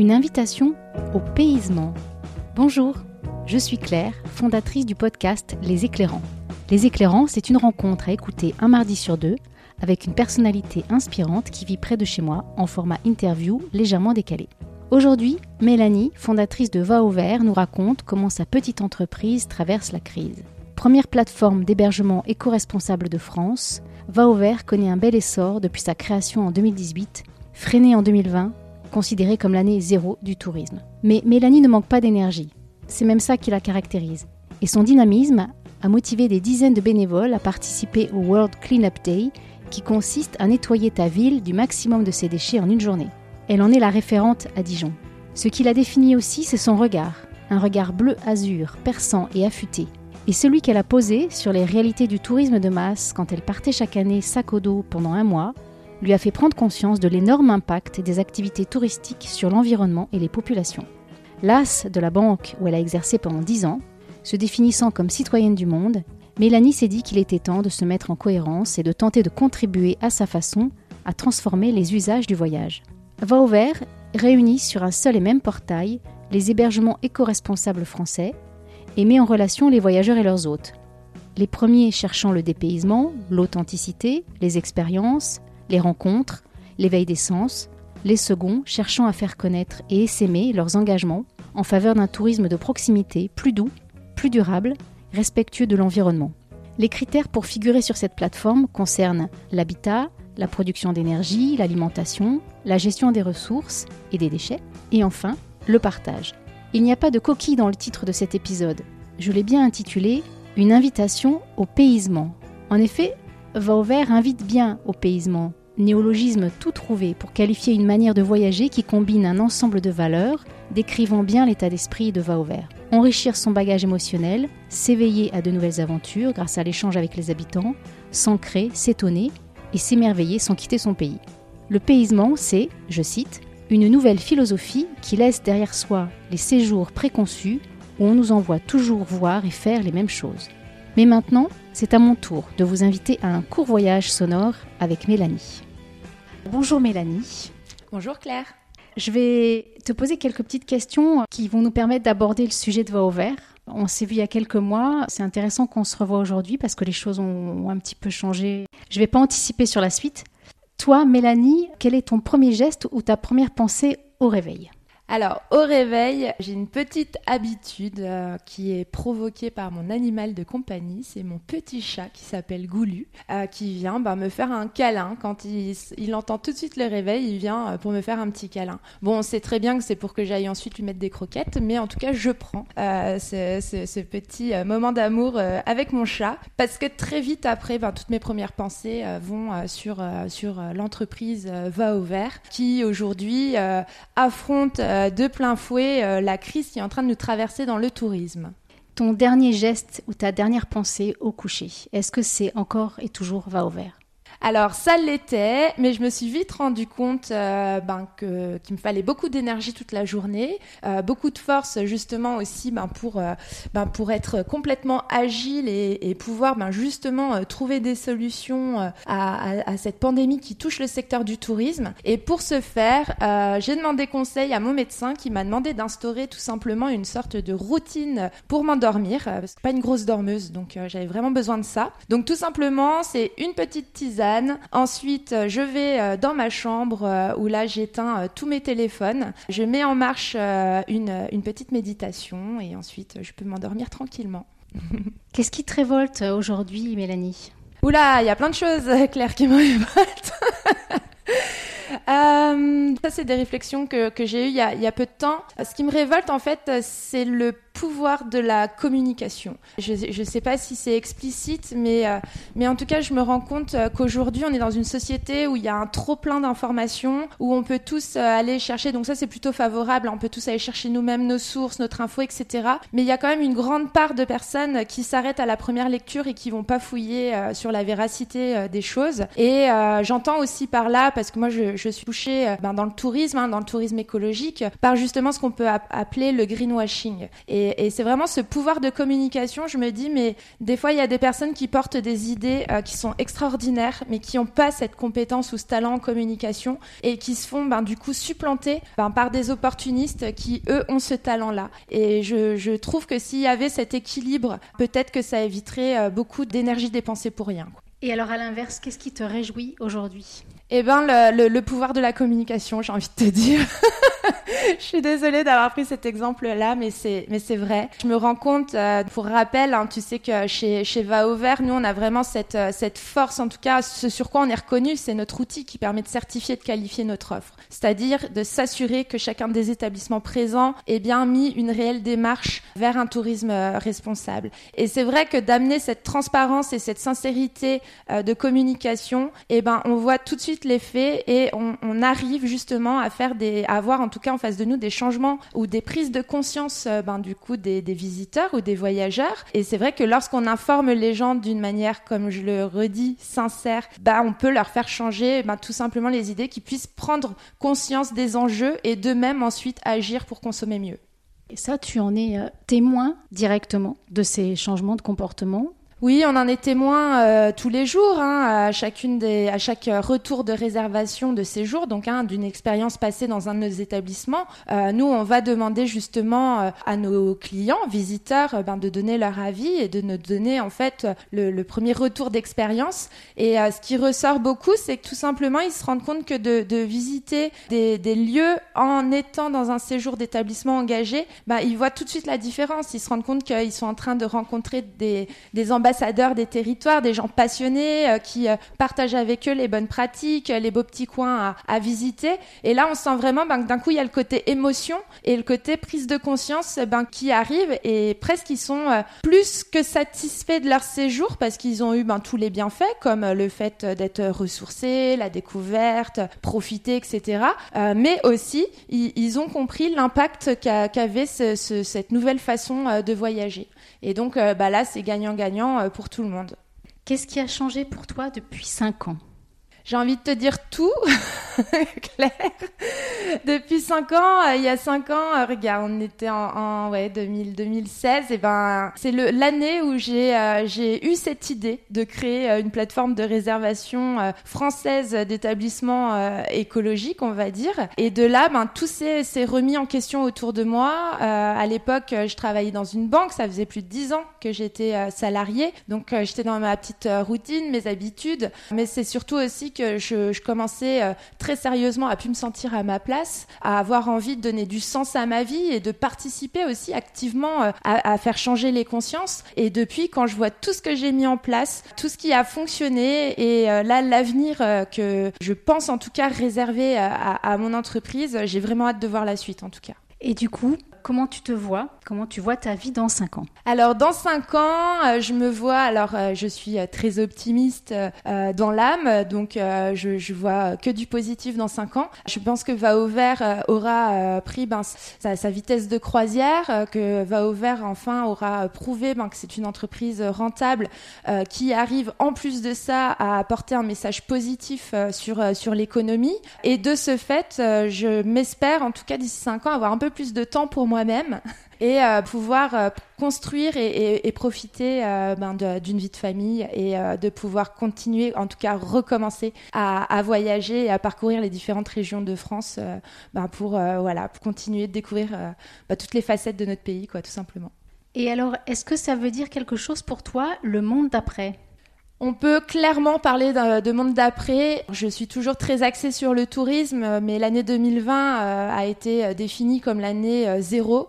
Une invitation au paysement. Bonjour, je suis Claire, fondatrice du podcast Les Éclairants. Les Éclairants, c'est une rencontre à écouter un mardi sur deux avec une personnalité inspirante qui vit près de chez moi en format interview légèrement décalé. Aujourd'hui, Mélanie, fondatrice de Va au Vert, nous raconte comment sa petite entreprise traverse la crise. Première plateforme d'hébergement éco-responsable de France, Va au Vert connaît un bel essor depuis sa création en 2018, freinée en 2020, considérée comme l'année zéro du tourisme. Mais Mélanie ne manque pas d'énergie. C'est même ça qui la caractérise. Et son dynamisme a motivé des dizaines de bénévoles à participer au World Cleanup Day, qui consiste à nettoyer ta ville du maximum de ses déchets en une journée. Elle en est la référente à Dijon. Ce qui la définit aussi, c'est son regard, un regard bleu-azur, perçant et affûté. Et celui qu'elle a posé sur les réalités du tourisme de masse quand elle partait chaque année sac au dos pendant un mois, lui a fait prendre conscience de l'énorme impact des activités touristiques sur l'environnement et les populations. L'as de la banque où elle a exercé pendant dix ans, se définissant comme citoyenne du monde, Mélanie s'est dit qu'il était temps de se mettre en cohérence et de tenter de contribuer à sa façon à transformer les usages du voyage. Va vert réunit sur un seul et même portail les hébergements éco-responsables français et met en relation les voyageurs et leurs hôtes. Les premiers cherchant le dépaysement, l'authenticité, les expériences, les rencontres, l'éveil des sens, les seconds cherchant à faire connaître et essaimer leurs engagements en faveur d'un tourisme de proximité plus doux, plus durable, respectueux de l'environnement. Les critères pour figurer sur cette plateforme concernent l'habitat, la production d'énergie, l'alimentation, la gestion des ressources et des déchets, et enfin le partage. Il n'y a pas de coquille dans le titre de cet épisode. Je l'ai bien intitulé Une invitation au paysement. En effet, Vauvert invite bien au paysement, néologisme tout trouvé pour qualifier une manière de voyager qui combine un ensemble de valeurs décrivant bien l'état d'esprit de Vauvert. Enrichir son bagage émotionnel, s'éveiller à de nouvelles aventures grâce à l'échange avec les habitants, s'ancrer, s'étonner et s'émerveiller sans quitter son pays. Le paysement, c'est, je cite, une nouvelle philosophie qui laisse derrière soi les séjours préconçus où on nous envoie toujours voir et faire les mêmes choses. Mais maintenant, c'est à mon tour de vous inviter à un court voyage sonore avec Mélanie. Bonjour Mélanie. Bonjour Claire. Je vais te poser quelques petites questions qui vont nous permettre d'aborder le sujet de Va au vert. On s'est vu il y a quelques mois. C'est intéressant qu'on se revoie aujourd'hui parce que les choses ont un petit peu changé. Je ne vais pas anticiper sur la suite. Toi, Mélanie, quel est ton premier geste ou ta première pensée au réveil? Alors, au réveil, j'ai une petite habitude euh, qui est provoquée par mon animal de compagnie. C'est mon petit chat qui s'appelle Goulu, euh, qui vient bah, me faire un câlin. Quand il, entend tout de suite le réveil, il vient euh, pour me faire un petit câlin. Bon, on sait très bien que c'est pour que j'aille ensuite lui mettre des croquettes, mais en tout cas, je prends ce, petit moment d'amour avec mon chat. Parce que très vite après, bah, toutes mes premières pensées vont sur, sur l'entreprise Va au vert, qui aujourd'hui affronte de plein fouet euh, la crise qui est en train de nous traverser dans le tourisme. Ton dernier geste ou ta dernière pensée au coucher, est-ce que c'est encore et toujours va au vert? Alors ça l'était, mais je me suis vite rendu compte euh, ben, que qu'il me fallait beaucoup d'énergie toute la journée, euh, beaucoup de force justement aussi ben, pour euh, ben, pour être complètement agile et, et pouvoir ben, justement trouver des solutions à, à, à, cette pandémie qui touche le secteur du tourisme. Et pour ce faire, j'ai demandé conseil à mon médecin qui m'a demandé d'instaurer tout simplement une sorte de routine pour m'endormir. parce que pas une grosse dormeuse, donc j'avais vraiment besoin de ça. Donc tout simplement, c'est une petite tisane Ensuite, euh, je vais euh, dans ma chambre euh, où là j'éteins tous mes téléphones. Je mets en marche une, une petite méditation et ensuite je peux m'endormir tranquillement. Qu'est-ce qui te révolte aujourd'hui, Mélanie? Oula, il y a plein de choses, Claire, qui me révoltent. ça, c'est des réflexions que, que j'ai eues il y, a, il y, a, peu de temps. Ce qui me révolte, en fait, c'est le pouvoir de la communication. Je ne sais pas si c'est explicite, mais, euh, mais en tout cas, je me rends compte euh, qu'aujourd'hui, on est dans une société où il y a un trop plein d'informations, où on peut tous euh, aller chercher, donc ça c'est plutôt favorable, on peut tous aller chercher nous-mêmes nos sources, notre info, etc. Mais il y a quand même une grande part de personnes qui s'arrêtent à la première lecture et qui vont pas fouiller sur la véracité des choses. Et j'entends aussi par là, parce que moi je, suis touchée ben, dans le tourisme, hein, dans le tourisme écologique, par justement ce qu'on peut appeler le greenwashing. Et, c'est vraiment ce pouvoir de communication. Je me dis, mais des fois, il y a des personnes qui portent des idées euh, qui sont extraordinaires, mais qui n'ont pas cette compétence ou ce talent en communication et qui se font ben, du coup supplanter ben, par des opportunistes qui, eux, ont ce talent-là. Et je, je trouve que s'il y avait cet équilibre, peut-être que ça éviterait euh, beaucoup d'énergie dépensée pour rien. Et alors à l'inverse, qu'est-ce qui te réjouit aujourd'hui? Eh ben, le, le, pouvoir de la communication, j'ai envie de te dire. je suis désolée d'avoir pris cet exemple-là, mais c'est, mais c'est vrai. Je me rends compte, euh, pour rappel, hein, tu sais que chez, chez Va au Vert, nous, on a vraiment cette, euh, cette force, en tout cas, ce sur quoi on est reconnu, c'est notre outil qui permet de certifier, de qualifier notre offre. C'est-à-dire de s'assurer que chacun des établissements présents ait bien mis une réelle démarche vers un tourisme euh, responsable. Et c'est vrai que d'amener cette transparence et cette sincérité de communication, eh ben, on voit tout de suite les faits et on, arrive justement à faire des, à avoir en tout cas en face de nous des changements ou des prises de conscience euh, ben, du coup des, visiteurs ou des voyageurs. Et c'est vrai que lorsqu'on informe les gens d'une manière, comme je le redis, sincère, ben, on peut leur faire changer ben, tout simplement les idées, qu'ils puissent prendre conscience des enjeux et d'eux-mêmes ensuite agir pour consommer mieux. Et ça, tu en es euh, témoin directement de ces changements de comportement oui, on en est témoin euh, tous les jours, hein, à chacune des, à chaque retour de réservation de séjour, donc hein, d'une expérience passée dans un de nos établissements. Euh, nous, on va demander justement euh, à nos clients, visiteurs, ben, de donner leur avis et de nous donner en fait le, premier retour d'expérience. Et ce qui ressort beaucoup, c'est que tout simplement, ils se rendent compte que de, de visiter des, des, lieux en étant dans un séjour d'établissement engagé, ben, ils voient tout de suite la différence. Ils se rendent compte qu'ils sont en train de rencontrer des, des ambassadeurs ambassadeurs des territoires, des gens passionnés euh, qui euh, partagent avec eux les bonnes pratiques, les beaux petits coins à, visiter. Et là, on sent vraiment ben, que d'un coup, il y a le côté émotion et le côté prise de conscience ben, qui arrive et presque ils sont euh, plus que satisfaits de leur séjour parce qu'ils ont eu ben, tous les bienfaits comme le fait d'être ressourcés, la découverte, profiter, etc. mais aussi, ils, ont compris l'impact qu'avait cette nouvelle façon de voyager. Et donc euh, bah là, c'est gagnant-gagnant euh, pour tout le monde. Qu'est-ce qui a changé pour toi depuis 5 ans? J'ai envie de te dire tout, Claire. Depuis 5 ans, euh, il y a 5 ans, euh, regarde, on était en, ouais, 2000, 2016, et ben c'est l'année où j'ai euh, j'ai eu cette idée de créer une plateforme de réservation française d'établissements écologiques, on va dire. Et de là, ben tout s'est remis en question autour de moi. à l'époque, je travaillais dans une banque, ça faisait plus de 10 ans que j'étais salariée, donc j'étais dans ma petite routine, mes habitudes, mais c'est surtout aussi que je, commençais euh, très sérieusement à plus me sentir à ma place, à avoir envie de donner du sens à ma vie et de participer aussi activement euh, à, faire changer les consciences. Et depuis, quand je vois tout ce que j'ai mis en place, tout ce qui a fonctionné et euh, là, l'avenir que je pense en tout cas réserver à mon entreprise, j'ai vraiment hâte de voir la suite en tout cas. Et du coup, comment tu te vois Comment tu vois ta vie dans 5 ans Alors, dans 5 ans, euh, je me vois, alors euh, je suis euh, très optimiste dans l'âme, donc je, je, vois que du positif dans 5 ans. Je pense que Va au Vert aura pris ben, sa, vitesse de croisière, que Va au Vert enfin aura prouvé ben, que c'est une entreprise rentable qui arrive en plus de ça à apporter un message positif sur, sur l'économie. Et de ce fait, je m'espère, en tout cas d'ici 5 ans, avoir un peu plus de temps pour moi-même et euh, pouvoir euh, construire et, profiter euh, ben, d'une vie de famille et de pouvoir continuer, en tout cas recommencer à, voyager et à parcourir les différentes régions de France ben, pour, voilà, continuer de découvrir ben, toutes les facettes de notre pays, quoi, tout simplement. Et alors, est-ce que ça veut dire quelque chose pour toi, le monde d'après? On peut clairement parler de, monde d'après. Je suis toujours très axée sur le tourisme, mais l'année 2020 euh, a été euh, définie comme l'année euh, zéro,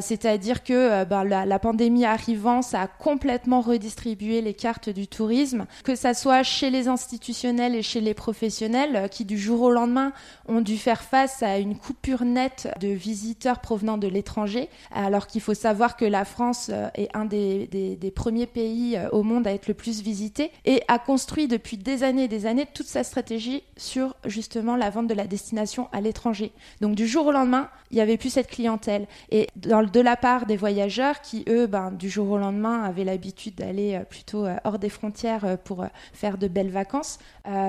c'est-à-dire que ben, la, pandémie arrivant, ça a complètement redistribué les cartes du tourisme, que ça soit chez les institutionnels et chez les professionnels, qui du jour au lendemain ont dû faire face à une coupure nette de visiteurs provenant de l'étranger, alors qu'il faut savoir que la France est un des premiers pays au monde à être le plus visité. Et a construit depuis des années et des années toute sa stratégie sur justement la vente de la destination à l'étranger. Donc du jour au lendemain, il n'y avait plus cette clientèle. Et de la part des voyageurs qui, eux, ben, du jour au lendemain, avaient l'habitude d'aller euh, plutôt euh, hors des frontières euh, pour faire de belles vacances,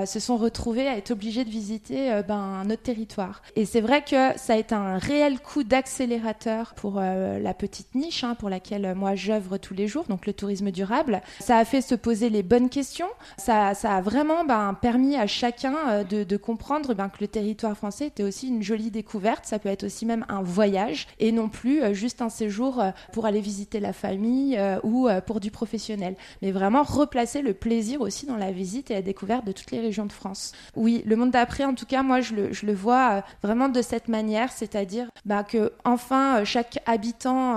se sont retrouvés à être obligés de visiter ben, notre territoire. Et c'est vrai que ça a été un réel coup d'accélérateur pour la petite niche hein, pour laquelle moi j'œuvre tous les jours, donc le tourisme durable. Ça a fait se poser les bonnes questions. Ça, ça a vraiment ben, permis à chacun de, de comprendre ben, que le territoire français était aussi une jolie découverte. Ça peut être aussi même un voyage et non plus euh, juste un séjour euh, pour aller visiter la famille euh, ou pour du professionnel. Mais vraiment replacer le plaisir aussi dans la visite et la découverte de toutes les régions de France. Oui, le monde d'après, en tout cas, moi, je le, vois vraiment de cette manière, c'est-à-dire bah, que enfin chaque habitant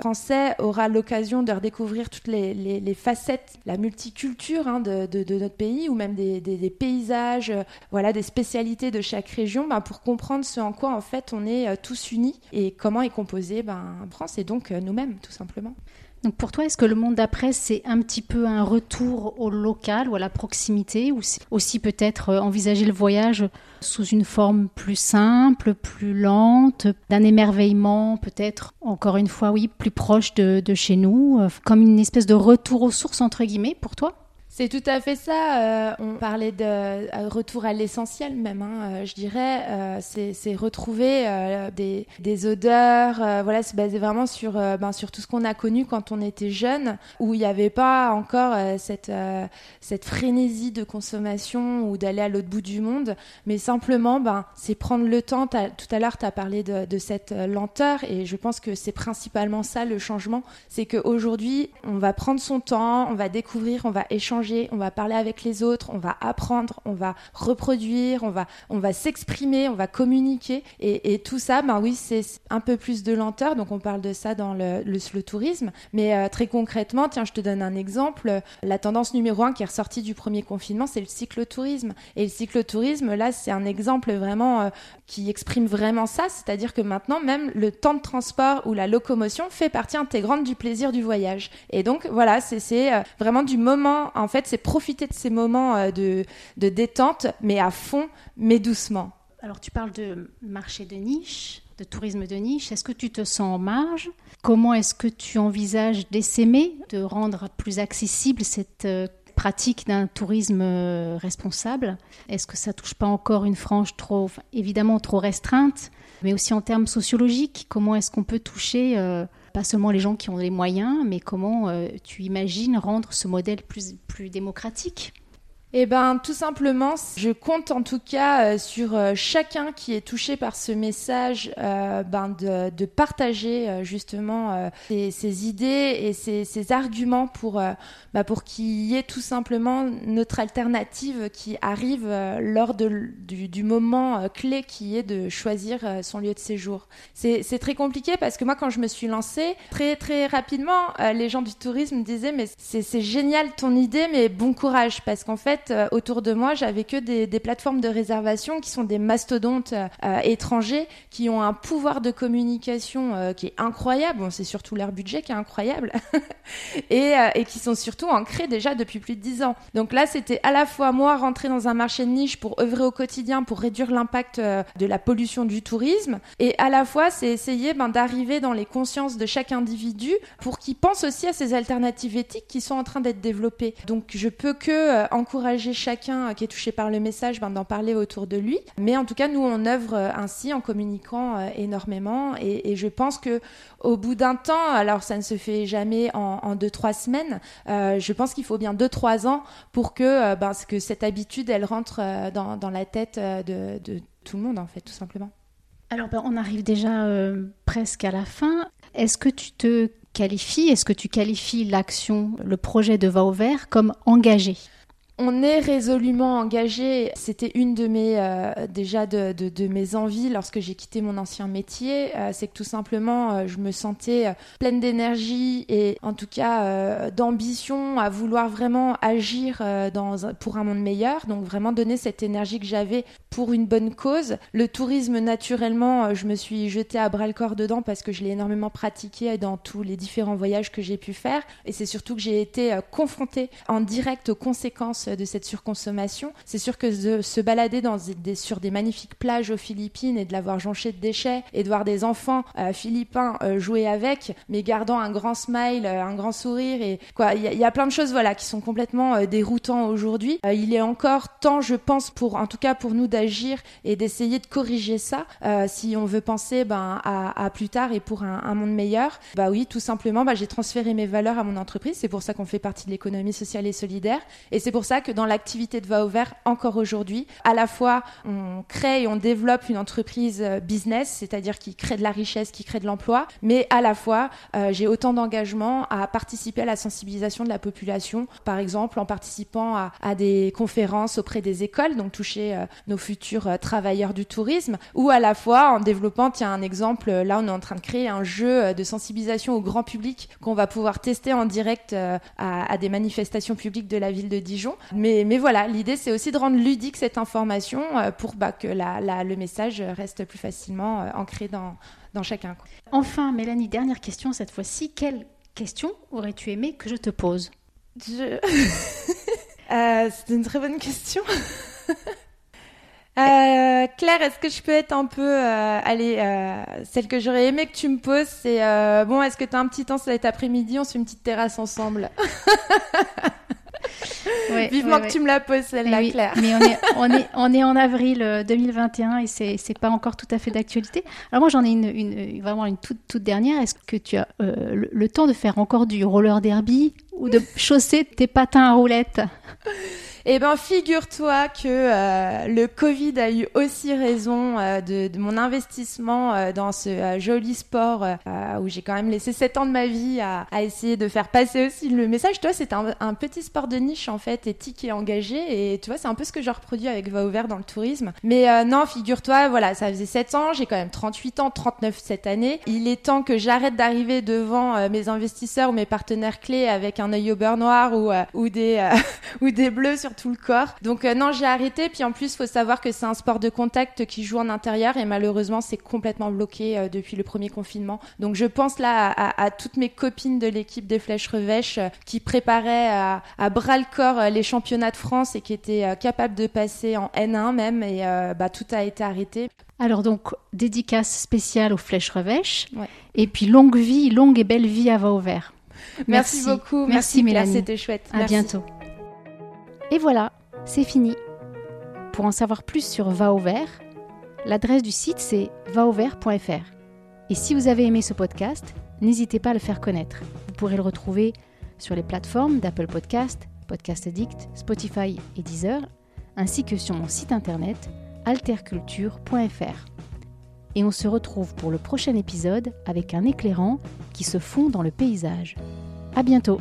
français aura l'occasion de redécouvrir toutes les, facettes, la multiculture hein, de, notre pays ou même des, paysages, voilà, des spécialités de chaque région, bah, pour comprendre ce en quoi en fait on est tous unis et comment est composé ben, France et donc euh, nous-mêmes tout simplement. Donc pour toi, est-ce que le monde d'après, c'est un petit peu un retour au local ou à la proximité, ou aussi peut-être euh, envisager le voyage sous une forme plus simple, plus lente, d'un émerveillement peut-être, encore une fois, oui, plus proche de, chez nous, euh, comme une espèce de retour aux sources, entre guillemets, pour toi? C'est tout à fait ça. Euh, on parlait de euh, retour à l'essentiel même, hein, euh, je dirais. c'est retrouver des, odeurs. voilà, c'est basé vraiment sur, ben, sur tout ce qu'on a connu quand on était jeune, où il n'y avait pas encore cette, cette frénésie de consommation ou d'aller à l'autre bout du monde, mais simplement, ben, c'est prendre le temps. Tout à l'heure, tu as parlé de, de, cette lenteur, et je pense que c'est principalement ça le changement. C'est qu'aujourd'hui, on va prendre son temps, on va découvrir, on va échanger on va parler avec les autres, on va apprendre, on va reproduire, on va, on va s'exprimer, on va communiquer. Et, tout ça, ben oui, c'est un peu plus de lenteur. Donc on parle de ça dans le, le, tourisme. Mais euh, très concrètement, tiens, je te donne un exemple. La tendance numéro un qui est ressortie du premier confinement, c'est le cyclotourisme. Et le cyclotourisme, là, c'est un exemple vraiment euh, qui exprime vraiment ça. C'est-à-dire que maintenant, même le temps de transport ou la locomotion fait partie intégrante du plaisir du voyage. Et donc, voilà, c'est euh, vraiment du moment en fait, c'est profiter de ces moments euh, de, détente, mais à fond, mais doucement. Alors, tu parles de marché de niche, de tourisme de niche. Est-ce que tu te sens en marge? Comment est-ce que tu envisages d'essaimer, de rendre plus accessible cette euh, pratique d'un tourisme euh, responsable? Est-ce que ça touche pas encore une frange trop, évidemment trop restreinte, mais aussi en termes sociologiques? Comment est-ce qu'on peut toucher pas seulement les gens qui ont les moyens, mais comment euh, tu imagines rendre ce modèle plus, plus démocratique? Eh ben, tout simplement, je compte en tout cas euh, sur euh, chacun qui est touché par ce message, euh, ben de, de, partager justement ses, ses, idées et ses, ses arguments pour, bah, pour qu'il y ait tout simplement notre alternative qui arrive lors de, du, du, moment clé qui est de choisir son lieu de séjour. C'est très compliqué parce que moi, quand je me suis lancée, très très rapidement, les gens du tourisme disaient mais c'est génial ton idée, mais bon courage parce qu'en fait euh, autour de moi, j'avais que des, plateformes de réservation qui sont des mastodontes euh, euh, étrangers qui ont un pouvoir de communication qui est incroyable. C'est surtout leur budget qui est incroyable et, qui sont surtout ancrés déjà depuis plus de dix ans. Donc là, c'était à la fois moi rentrer dans un marché de niche pour œuvrer au quotidien pour réduire l'impact de la pollution du tourisme et à la fois c'est essayer ben, d'arriver dans les consciences de chaque individu pour qu'il pense aussi à ces alternatives éthiques qui sont en train d'être développées. Donc je peux que encourager chacun euh, qui est touché par le message ben, d'en parler autour de lui. Mais en tout cas, nous, on œuvre euh, ainsi en communiquant euh, énormément. Et, je pense que au bout d'un temps, alors ça ne se fait jamais en, deux, trois semaines, je pense qu'il faut bien deux, trois ans pour que, ben, que cette habitude, elle rentre dans, la tête de, tout le monde, en fait, tout simplement. Alors, ben, on arrive déjà presque à la fin. Est-ce que tu te qualifies, est-ce que tu qualifies l'action, le projet de Va au vert comme engagé? On est résolument engagé. C'était une de mes euh, déjà de, de, mes envies lorsque j'ai quitté mon ancien métier. Euh, c'est que tout simplement, euh, je me sentais pleine d'énergie et en tout cas d'ambition à vouloir vraiment agir pour un monde meilleur. Donc vraiment donner cette énergie que j'avais pour une bonne cause. Le tourisme, naturellement, je me suis jetée à bras le corps dedans parce que je l'ai énormément pratiqué dans tous les différents voyages que j'ai pu faire. Et c'est surtout que j'ai été confrontée en direct aux conséquences de cette surconsommation. C'est sûr que de se balader sur des magnifiques plages aux Philippines et de l'avoir jonché de déchets et de voir des enfants euh, philippins euh, jouer avec, mais gardant un grand smile, euh, un grand sourire et quoi, il y, a plein de choses voilà qui sont complètement déroutants aujourd'hui. il est encore temps, je pense, pour en tout cas pour nous d'agir et d'essayer de corriger ça si on veut penser ben, à, plus tard et pour un, monde meilleur. Bah oui, tout simplement, bah, j'ai transféré mes valeurs à mon entreprise. C'est pour ça qu'on fait partie de l'économie sociale et solidaire et c'est pour ça que dans l'activité de Va au Vert, encore aujourd'hui, à la fois on crée et on développe une entreprise euh, business, c'est-à-dire qui crée de la richesse, qui crée de l'emploi, mais à la fois euh, j'ai autant d'engagement à participer à la sensibilisation de la population, par exemple en participant à, des conférences auprès des écoles, donc toucher euh, nos futurs travailleurs du tourisme, ou à la fois en développant, tiens un exemple, là on est en train de créer un jeu de sensibilisation au grand public qu'on va pouvoir tester en direct à des manifestations publiques de la ville de Dijon. Mais, mais voilà, l'idée c'est aussi de rendre ludique cette information euh, pour bah, que la, le message reste plus facilement euh, ancré dans, dans chacun. Enfin, Mélanie, dernière question cette fois-ci. Quelle question aurais-tu aimé que je te pose? Je... euh, C'est une très bonne question. Euh, Claire, est-ce que je peux être un peu, euh, allez, euh, celle que j'aurais aimé que tu me poses, c'est bon, est-ce que tu as un petit temps cet après-midi, on se fait une petite terrasse ensemble Vivement que tu me la poses celle-là, Claire. Mais on est, on, est, on est en avril 2021 euh, et c'est, c'est pas encore tout à fait d'actualité. Alors moi j'en ai une, une, vraiment une toute, toute dernière. Est-ce que tu as euh, le, temps de faire encore du roller derby ou de chausser tes patins à roulettes? Eh ben, figure-toi que euh, le Covid a eu aussi raison euh, de, de, mon investissement euh, dans ce joli sport où j'ai quand même laissé 7 ans de ma vie à, à, essayer de faire passer aussi le message. Toi, c'est un, un, petit sport de niche en fait, éthique et engagé. Et tu vois, c'est un peu ce que je reproduis avec Va Ouvert dans le tourisme. Mais non, figure-toi, voilà, ça faisait 7 ans, j'ai quand même 38 ans, 39 cette année. Il est temps que j'arrête d'arriver devant mes investisseurs ou mes partenaires clés avec un œil au beurre noir ou, ou, des, ou des bleus sur tout le corps. Donc euh, non, j'ai arrêté. Puis en plus, faut savoir que c'est un sport de contact qui joue en intérieur et malheureusement, c'est complètement bloqué euh, depuis le premier confinement. Donc je pense là à, toutes mes copines de l'équipe des Flèches Revêches euh, qui préparaient à, bras le corps les championnats de France et qui étaient capables de passer en N1 même. Et bah, tout a été arrêté. Alors donc, dédicace spéciale aux Flèches Revêches. Et puis longue vie, longue et belle vie à Va au vert. Merci, beaucoup. Merci, Mélanie. C'était chouette. À bientôt. Et voilà, c'est fini. Pour en savoir plus sur Va au l'adresse du site c'est vauvert.fr. Et si vous avez aimé ce podcast, n'hésitez pas à le faire connaître. Vous pourrez le retrouver sur les plateformes d'Apple Podcast, Podcast Addict, Spotify et Deezer, ainsi que sur mon site internet alterculture.fr. Et on se retrouve pour le prochain épisode avec un éclairant qui se fond dans le paysage. À bientôt!